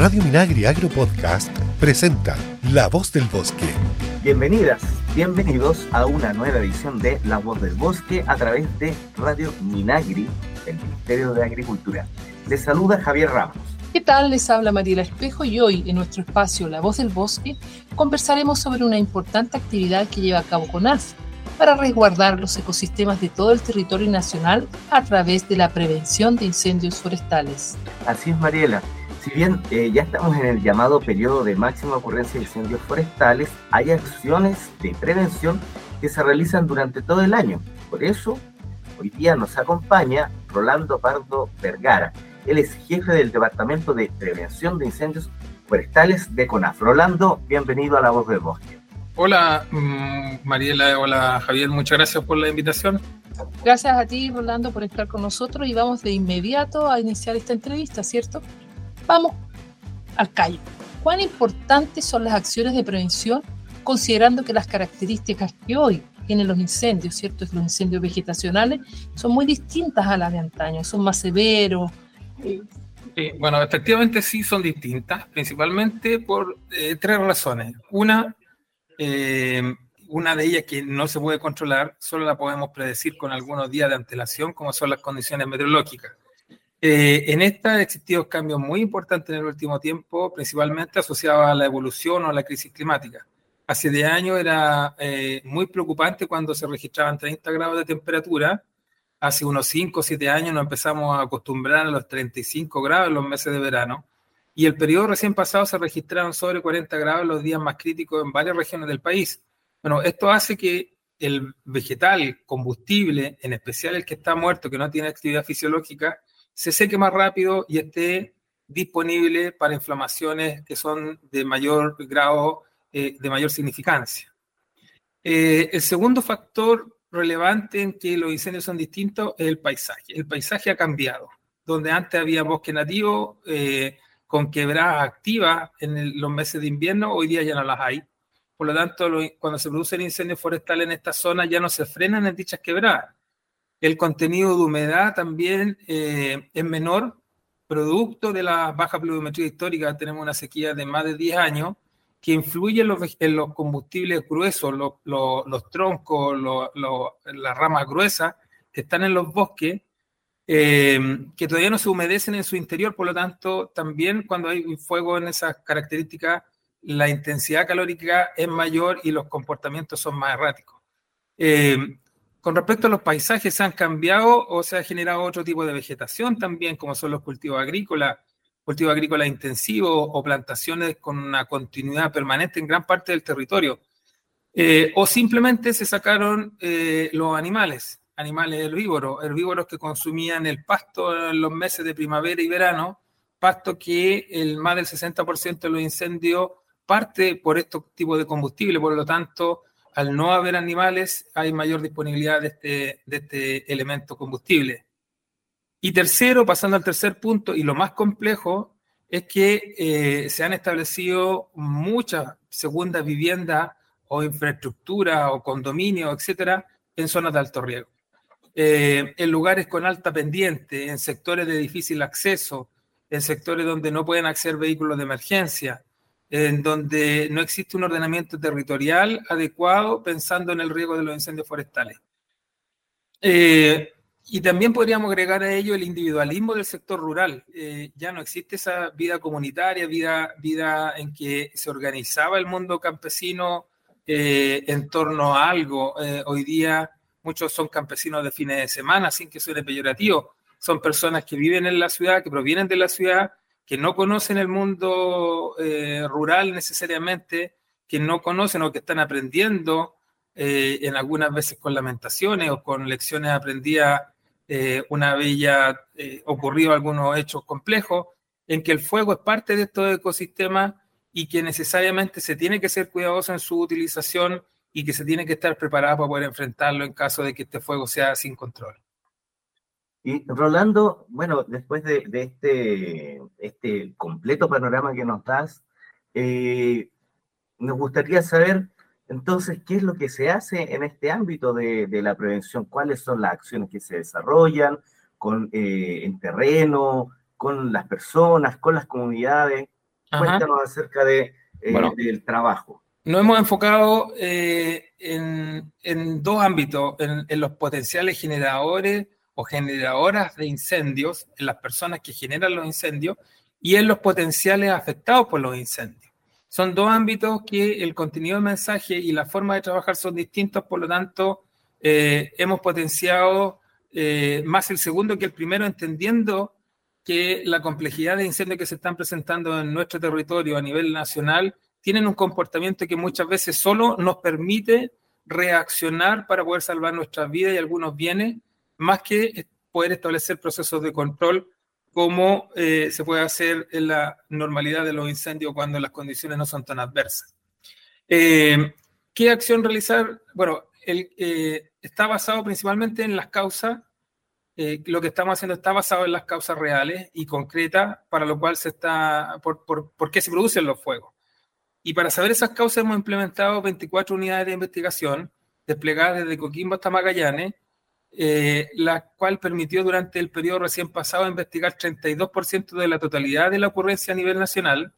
Radio Minagri Agro Podcast presenta La Voz del Bosque. Bienvenidas, bienvenidos a una nueva edición de La Voz del Bosque a través de Radio Minagri, el Ministerio de Agricultura. Les saluda Javier Ramos. ¿Qué tal? Les habla Mariela Espejo y hoy en nuestro espacio La Voz del Bosque conversaremos sobre una importante actividad que lleva a cabo CONAF para resguardar los ecosistemas de todo el territorio nacional a través de la prevención de incendios forestales. Así es, Mariela. Si bien eh, ya estamos en el llamado periodo de máxima ocurrencia de incendios forestales, hay acciones de prevención que se realizan durante todo el año. Por eso, hoy día nos acompaña Rolando Pardo Vergara. Él es jefe del Departamento de Prevención de Incendios Forestales de CONAF. Rolando, bienvenido a La Voz del Bosque. Hola mm, Mariela, hola Javier, muchas gracias por la invitación. Gracias a ti, Rolando, por estar con nosotros y vamos de inmediato a iniciar esta entrevista, ¿cierto? Vamos al callo. ¿Cuán importantes son las acciones de prevención considerando que las características que hoy tienen los incendios, ¿cierto? Los incendios vegetacionales son muy distintas a las de antaño, son más severos. bueno, efectivamente sí son distintas, principalmente por eh, tres razones. Una, eh, una de ellas que no se puede controlar, solo la podemos predecir con algunos días de antelación, como son las condiciones meteorológicas. Eh, en esta han existido cambios muy importantes en el último tiempo, principalmente asociados a la evolución o a la crisis climática. Hace de años era eh, muy preocupante cuando se registraban 30 grados de temperatura. Hace unos 5 o 7 años nos empezamos a acostumbrar a los 35 grados en los meses de verano. Y el periodo recién pasado se registraron sobre 40 grados los días más críticos en varias regiones del país. Bueno, esto hace que el vegetal, combustible, en especial el que está muerto, que no tiene actividad fisiológica, se seque más rápido y esté disponible para inflamaciones que son de mayor grado, eh, de mayor significancia. Eh, el segundo factor relevante en que los incendios son distintos es el paisaje. El paisaje ha cambiado. Donde antes había bosque nativo eh, con quebradas activas en los meses de invierno, hoy día ya no las hay. Por lo tanto, cuando se producen incendios forestales en esta zona ya no se frenan en dichas quebradas el contenido de humedad también eh, es menor, producto de la baja pluviometría histórica. Tenemos una sequía de más de 10 años que influye en los, combustibles gruesos, los, troncos, las ramas gruesas están en los bosques, eh, que todavía no se humedecen en su interior, por lo tanto, también cuando hay fuego en esas características, la intensidad calórica es mayor y los comportamientos son más erráticos. Eh, con respecto a los paisajes, ¿se han cambiado o se ha generado otro tipo de vegetación también, como son los cultivos agrícolas, cultivos agrícolas intensivos o plantaciones con una continuidad permanente en gran parte del territorio? Eh, o simplemente se sacaron eh, los animales, animales herbívoros, herbívoros que consumían el pasto en los meses de primavera y verano, pasto que el más del 60% de los incendios parte por estos tipos de combustible, por lo tanto, al no haber animales, hay mayor disponibilidad de este, de este elemento combustible. Y tercero, pasando al tercer punto, y lo más complejo, es que eh, se han establecido muchas segundas viviendas o infraestructura o condominios, etcétera, en zonas de alto riesgo. Eh, en lugares con alta pendiente, en sectores de difícil acceso, en sectores donde no pueden acceder vehículos de emergencia, en donde no existe un ordenamiento territorial adecuado pensando en el riesgo de los incendios forestales. Eh, y también podríamos agregar a ello el individualismo del sector rural. Eh, ya no existe esa vida comunitaria, vida, vida en que se organizaba el mundo campesino eh, en torno a algo. hoy día muchos son campesinos de fines de semana, sin que suene peyorativo. Son personas que viven en la ciudad, que provienen de la ciudad que no conocen el mundo eh, rural necesariamente, que no conocen o que están aprendiendo eh, en algunas veces con lamentaciones o con lecciones aprendidas eh, una vez ya ocurrido algunos hechos complejos, en que el fuego es parte de estos ecosistemas y que necesariamente se tiene que ser cuidadoso en su utilización y que se tiene que estar preparado para poder enfrentarlo en caso de que este fuego sea sin control. Y Rolando, bueno, después de, este, este completo panorama que nos das, eh, nos gustaría saber entonces qué es lo que se hace en este ámbito de, la prevención, cuáles son las acciones que se desarrollan con, eh, en terreno, con las personas, con las comunidades. Cuéntanos acerca de, eh, del trabajo. Nos hemos enfocado eh, en, en, dos ámbitos, en, en, los potenciales generadores generadoras de incendios, en las personas que generan los incendios y en los potenciales afectados por los incendios. Son dos ámbitos que el contenido del mensaje y la forma de trabajar son distintos, por lo tanto, eh, hemos potenciado eh, más el segundo que el primero, entendiendo que la complejidad de incendios que se están presentando en nuestro territorio a nivel nacional tienen un comportamiento que muchas veces solo nos permite reaccionar para poder salvar nuestras vidas y algunos bienes, más que poder establecer procesos de control como eh, se puede hacer en la normalidad de los incendios cuando las condiciones no son tan adversas. Eh, ¿Qué acción realizar? Bueno, el, eh, está basado principalmente en las causas. lo que estamos haciendo está basado en las causas reales y concretas para lo cual se está, por, por, por qué se producen los fuegos. Y para saber esas causas hemos implementado 24 unidades de investigación desplegadas desde Coquimbo hasta Magallanes, eh, la cual permitió durante el periodo recién pasado investigar 32% de la totalidad de la ocurrencia a nivel nacional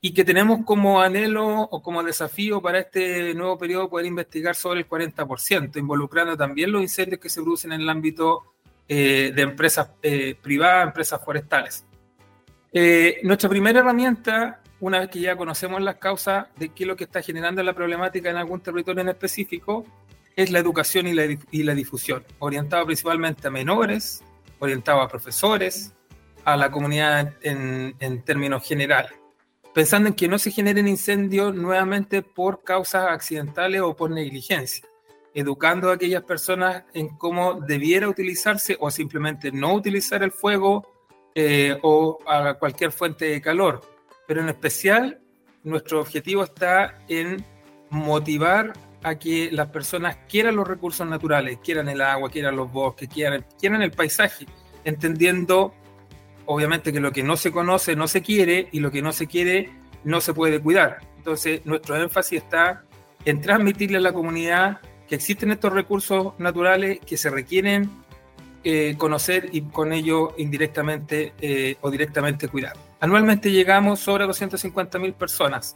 y que tenemos como anhelo o como desafío para este nuevo periodo poder investigar sobre el 40%, involucrando también los incendios que se producen en el ámbito eh, de empresas eh, privadas, empresas forestales. nuestra primera herramienta una vez que ya conocemos las causas de qué es lo que está generando la problemática en algún territorio en específico, es la educación y la, difusión, orientado principalmente a menores, orientado a profesores, a la comunidad en, términos generales, pensando en que no se generen incendios nuevamente por causas accidentales o por negligencia, educando a aquellas personas en cómo debiera utilizarse o simplemente no utilizar el fuego eh, o a cualquier fuente de calor. Pero en especial nuestro objetivo está en motivar a que las personas quieran los recursos naturales, quieran el agua, quieran los bosques, quieran, quieran el paisaje, entendiendo obviamente que lo que no se conoce no se quiere y lo que no se quiere no se puede cuidar. Entonces nuestro énfasis está en transmitirle a la comunidad que existen estos recursos naturales que se requieren eh, conocer y con ello indirectamente eh, o directamente cuidar. Anualmente llegamos sobre 250.000 personas.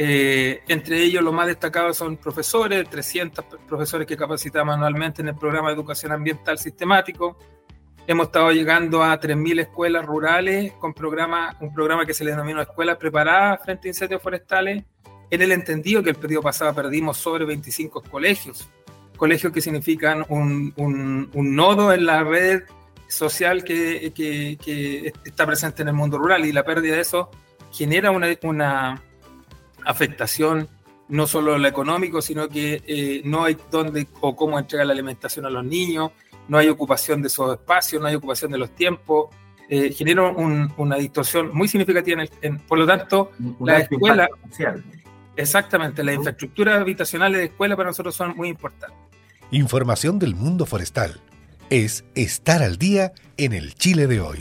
Eh, entre ellos, los más destacados son profesores, 300 profesores que capacitamos anualmente en el programa de educación ambiental sistemático. Hemos estado llegando a 3.000 escuelas rurales con programa, un programa que se le denominó Escuelas Preparadas frente a incendios forestales. En el entendido que el periodo pasado perdimos sobre 25 colegios, colegios que significan un, un, un nodo en la red social que, que, está presente en el mundo rural y la pérdida de eso genera una, una afectación no solo lo económico, sino que eh, no hay dónde o cómo entregar la alimentación a los niños, no hay ocupación de esos espacios, no hay ocupación de los tiempos, eh, genera una distorsión muy significativa. En por lo tanto, la escuela, exactamente, las infraestructuras habitacionales de escuela para nosotros son muy importantes. Información del mundo forestal es estar al día en el Chile de hoy.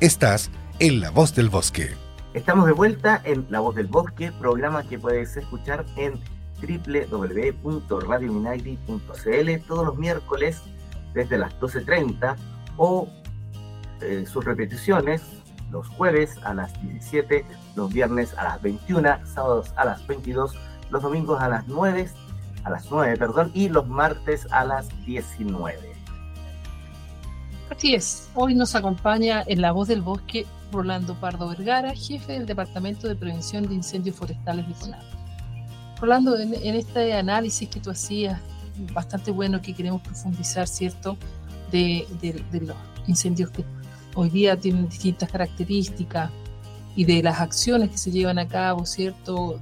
Estás en La Voz del Bosque. Estamos de vuelta en La Voz del Bosque, programa que puedes escuchar en www.radiominairi.cl todos los miércoles desde las 12.30 o eh, sus repeticiones los jueves a las 17, los viernes a las 21, sábados a las 22, los domingos a las 9, a las 9, perdón, y los martes a las 19. Así es, hoy nos acompaña en La Voz del Bosque Rolando Pardo Vergara, jefe del Departamento de Prevención de Incendios Forestales de CONAF. Rolando, en, este análisis que tú hacías, bastante bueno que queremos profundizar, ¿cierto?, de, los incendios que hoy día tienen distintas características y de las acciones que se llevan a cabo, ¿cierto?,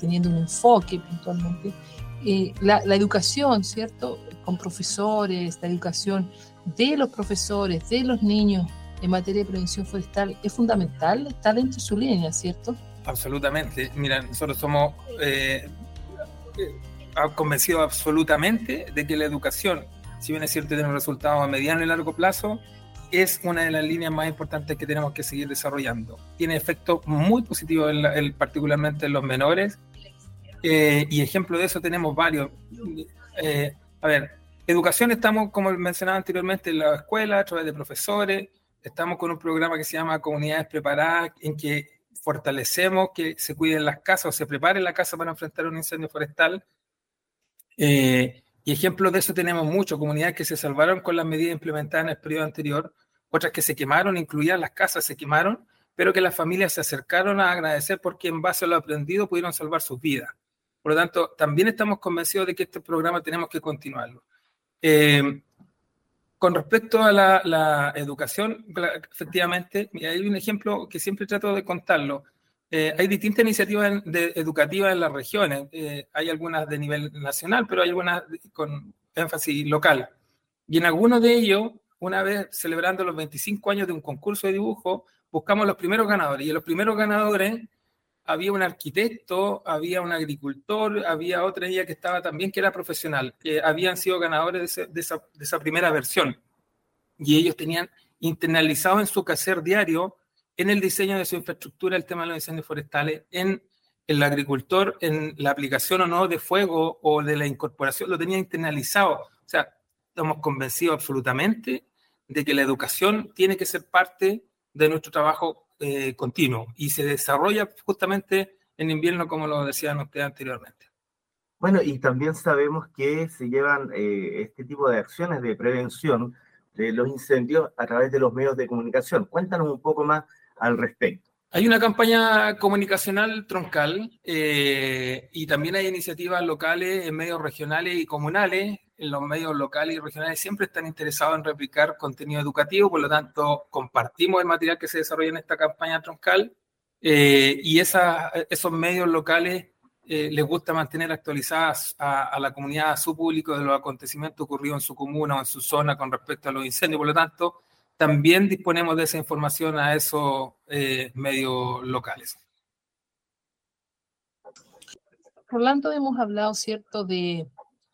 teniendo un enfoque puntualmente. Eh, la, la educación, ¿cierto?, con profesores, la educación de los profesores, de los niños en materia de prevención forestal es fundamental, está dentro de su línea, ¿cierto? Absolutamente. Mira, nosotros somos eh, convencidos absolutamente de que la educación, si bien es cierto tiene resultados a mediano y largo plazo, es una de las líneas más importantes que tenemos que seguir desarrollando. Tiene efectos muy positivos, en particularmente en los menores, eh, y ejemplo de eso tenemos varios. Eh, a ver, Educación estamos, como mencionaba anteriormente, en la escuela, a través de profesores. Estamos con un programa que se llama Comunidades Preparadas, en que fortalecemos que se cuiden las casas o se prepare la casa para enfrentar un incendio forestal. Eh, y ejemplos de eso tenemos muchos, comunidades que se salvaron con las medidas implementadas en el periodo anterior, otras que se quemaron, incluidas las casas se quemaron, pero que las familias se acercaron a agradecer porque en base a lo aprendido pudieron salvar sus vidas. Por lo tanto, también estamos convencidos de que este programa tenemos que continuarlo. Eh, con respecto a la, educación, efectivamente, hay un ejemplo que siempre trato de contarlo. Eh, hay distintas iniciativas educativas en las regiones. Eh, hay algunas de nivel nacional, pero hay algunas con énfasis local. Y en algunos de ellos, una vez celebrando los 25 años de un concurso de dibujo, buscamos los primeros ganadores. Y los primeros ganadores había un arquitecto, había un agricultor, había otra ella que estaba también que era profesional, que habían sido ganadores de, esa, primera versión. Y ellos tenían internalizado en su quehacer diario, en el diseño de su infraestructura, el tema de los incendios forestales, en el agricultor, en la aplicación o no de fuego o de la incorporación, lo tenía internalizado. O sea, estamos convencidos absolutamente de que la educación tiene que ser parte de nuestro trabajo eh, continuo y se desarrolla justamente en invierno, como lo decían ustedes anteriormente. Bueno, y también sabemos que se llevan eh, este tipo de acciones de prevención de los incendios a través de los medios de comunicación. Cuéntanos un poco más al respecto. Hay una campaña comunicacional troncal eh, y también hay iniciativas locales en medios regionales y comunales los medios locales y regionales siempre están interesados en replicar contenido educativo, por lo tanto compartimos el material que se desarrolla en esta campaña troncal eh, y esos medios locales eh, les gusta mantener actualizadas a, la comunidad, a su público, de los acontecimientos ocurridos en su comuna o en su zona con respecto a los incendios. Por lo tanto, también disponemos de esa información a esos eh, medios locales. Rolando, hemos hablado, ¿cierto?, de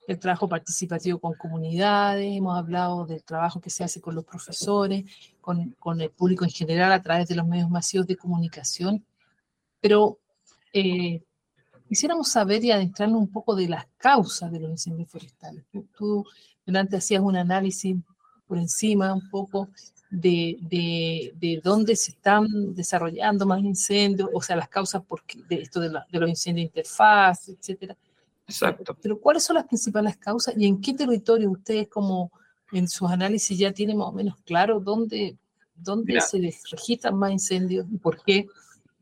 el trabajo participativo con comunidades, hemos hablado del trabajo que se hace con los profesores, con, con el público en general a través de los medios masivos de comunicación, pero eh, quisiéramos saber y adentrarnos un poco de las causas de los incendios forestales. Tú, delante hacías un análisis por encima un poco de, de, de, dónde se están desarrollando más incendios, o sea, las causas por, de esto de, de los incendios de interfaz, etcétera. Exacto. Pero ¿cuáles son las principales causas y en qué territorio ustedes como en sus análisis ya tienen más o menos claro dónde, dónde se registran más incendios y por qué?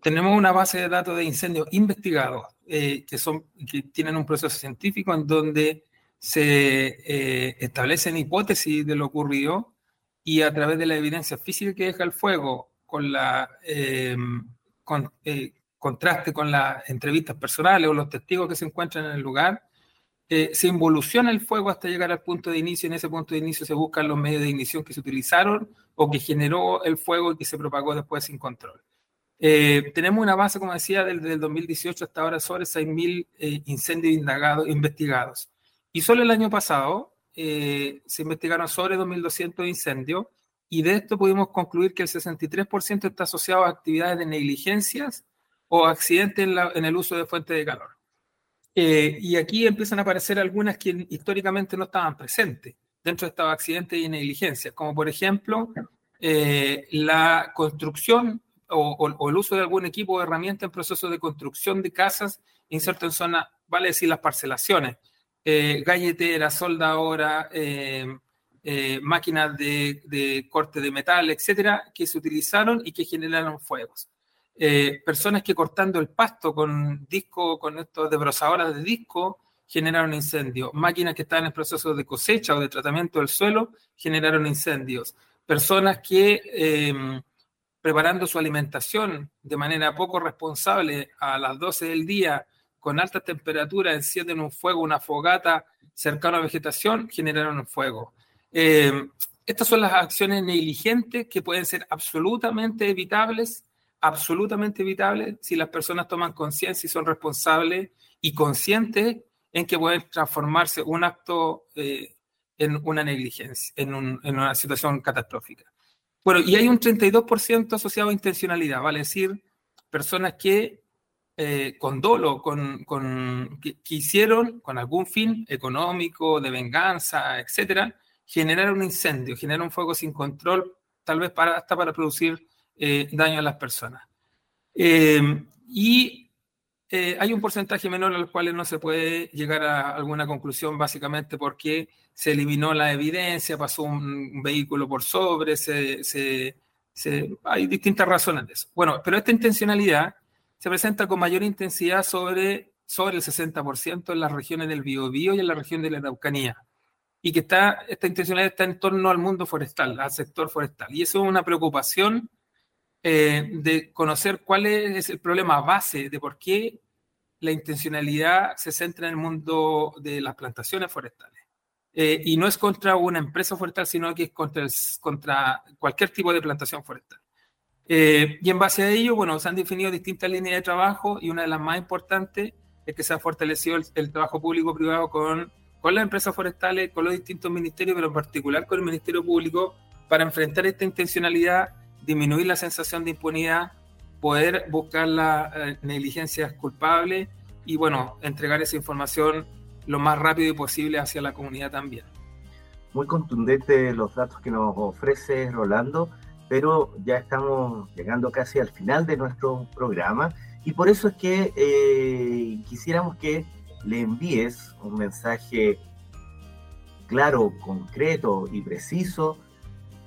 Tenemos una base de datos de incendios investigados eh, que, son, que tienen un proceso científico en donde se eh, establecen hipótesis de lo ocurrido y a través de la evidencia física que deja el fuego con la eh, con, contraste con las entrevistas personales o los testigos que se encuentran en el lugar, eh, se involuciona el fuego hasta llegar al punto de inicio. En ese punto de inicio se buscan los medios de ignición que se utilizaron o que generó el fuego y que se propagó después sin control. Eh, tenemos una base, como decía, desde el 2018 hasta ahora sobre 6.000 eh, incendios indagados, investigados. Y solo el año pasado se investigaron sobre 2.200 incendios y de esto pudimos concluir que el 63% está asociado a actividades de negligencias o accidentes en, el uso de fuentes de calor. Eh, y aquí empiezan a aparecer algunas que históricamente no estaban presentes dentro de estos accidentes y negligencias, como por ejemplo eh, la construcción o, el uso de algún equipo o herramienta en proceso de construcción de casas inserto en zona, vale decir las parcelaciones, eh, galleteras, soldadora, eh, máquinas de, de, corte de metal, etcétera, que se utilizaron y que generaron fuegos. Eh, personas que cortando el pasto con disco, con estos desbrozadoras de disco, generaron incendios. Máquinas que estaban en proceso de cosecha o de tratamiento del suelo generaron incendios. Personas que em, preparando su alimentación de manera poco responsable a las 12 del día con alta temperatura encienden un fuego, una fogata cercana a vegetación, generaron un fuego. Em, estas son las acciones negligentes que pueden ser absolutamente evitables absolutamente evitable si las personas toman conciencia y son responsables y conscientes en que pueden transformarse un acto eh, en una negligencia, en, una situación catastrófica. Bueno, y hay un 32% asociado a intencionalidad, vale decir, personas que eh, con dolo, con, con que, hicieron con algún fin económico, de venganza, etcétera, generar un incendio, generar un fuego sin control, tal vez para, hasta para producir eh, daño a las personas. y hay un porcentaje menor al cual no se puede llegar a alguna conclusión, básicamente porque se eliminó la evidencia, pasó un, vehículo por sobre, se, hay distintas razones de eso. Bueno, pero esta intencionalidad se presenta con mayor intensidad sobre, sobre el 60% en las regiones del Biobío y en la región de la Araucanía. Y que está, esta intencionalidad está en torno al mundo forestal, al sector forestal. Y eso es una preocupación eh, de conocer cuál es el problema base de por qué la intencionalidad se centra en el mundo de las plantaciones forestales. Eh, y no es contra una empresa forestal, sino que es contra, contra cualquier tipo de plantación forestal. Eh, y en base a ello, bueno, se han definido distintas líneas de trabajo y una de las más importantes es que se ha fortalecido el, trabajo público-privado con, con las empresas forestales, con los distintos ministerios, pero en particular con el Ministerio Público, para enfrentar esta intencionalidad, disminuir la sensación de impunidad, poder buscar las eh, negligencias culpables y, bueno, entregar esa información lo más rápido posible hacia la comunidad también. Muy contundente los datos que nos ofrece Rolando, pero ya estamos llegando casi al final de nuestro programa y por eso es que eh, quisiéramos que le envíes un mensaje claro, concreto y preciso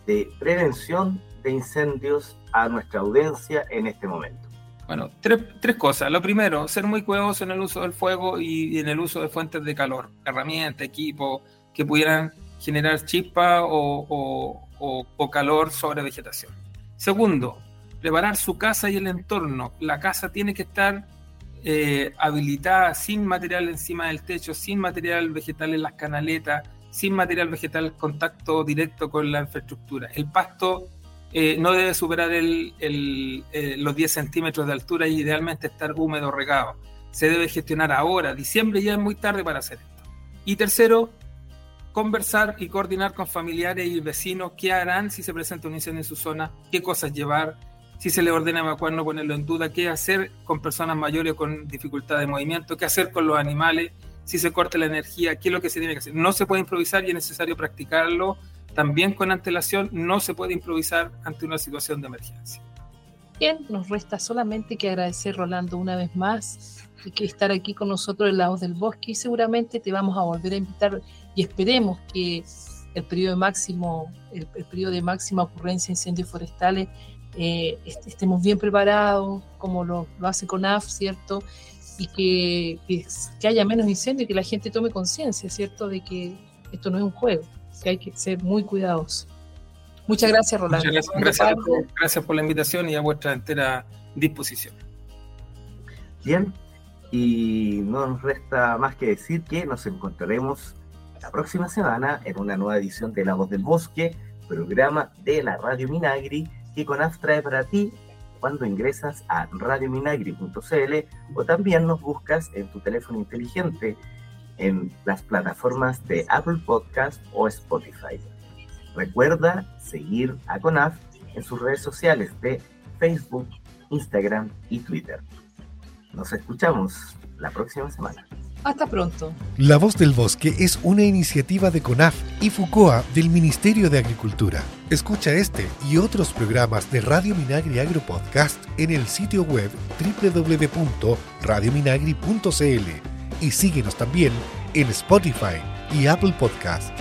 de prevención de incendios a nuestra audiencia en este momento. Bueno, tres, tres, cosas. Lo primero, ser muy cuidadoso en el uso del fuego y en el uso de fuentes de calor, herramientas, equipos que pudieran generar chispa o, o, calor sobre vegetación. Segundo, preparar su casa y el entorno. La casa tiene que estar eh, habilitada sin material encima del techo, sin material vegetal en las canaletas, sin material vegetal contacto directo con la infraestructura. El pasto eh, no debe superar eh, los 10 centímetros de altura y idealmente estar húmedo regado. Se debe gestionar ahora. Diciembre ya es muy tarde para hacer esto. Y tercero, conversar y coordinar con familiares y vecinos qué harán si se presenta un incendio en su zona, qué cosas llevar, si se le ordena evacuar, no ponerlo en duda, qué hacer con personas mayores con dificultad de movimiento, qué hacer con los animales, si se corta la energía, qué es lo que se tiene que hacer. No se puede improvisar y es necesario practicarlo también con antelación no se puede improvisar ante una situación de emergencia. Bien, nos resta solamente que agradecer, Rolando, una vez más y que estar aquí con nosotros en la voz del bosque y seguramente te vamos a volver a invitar y esperemos que el periodo de máximo, el, periodo de máxima ocurrencia de incendios forestales eh, estemos bien preparados, como lo, lo hace CONAF, ¿cierto? Y que, que, que haya menos incendios y que la gente tome conciencia, ¿cierto? De que esto no es un juego que hay que ser muy cuidadosos. Muchas gracias, Rolando. Muchas gracias, gracias, por la invitación y a vuestra entera disposición. Bien, y no nos resta más que decir que nos encontraremos la próxima semana en una nueva edición de La Voz del Bosque, programa de la Radio Minagri que CONAF trae para ti cuando ingresas a radiominagri.cl o también nos buscas en tu teléfono inteligente en las plataformas de Apple Podcast o Spotify. Recuerda seguir a CONAF en sus redes sociales de Facebook, Instagram y Twitter. Nos escuchamos la próxima semana. Hasta pronto. La Voz del Bosque es una iniciativa de CONAF y FUCOA del Ministerio de Agricultura. Escucha este y otros programas de Radio Minagri Agro Podcast en el sitio web www.radiominagri.cl y síguenos también en Spotify y Apple Podcast.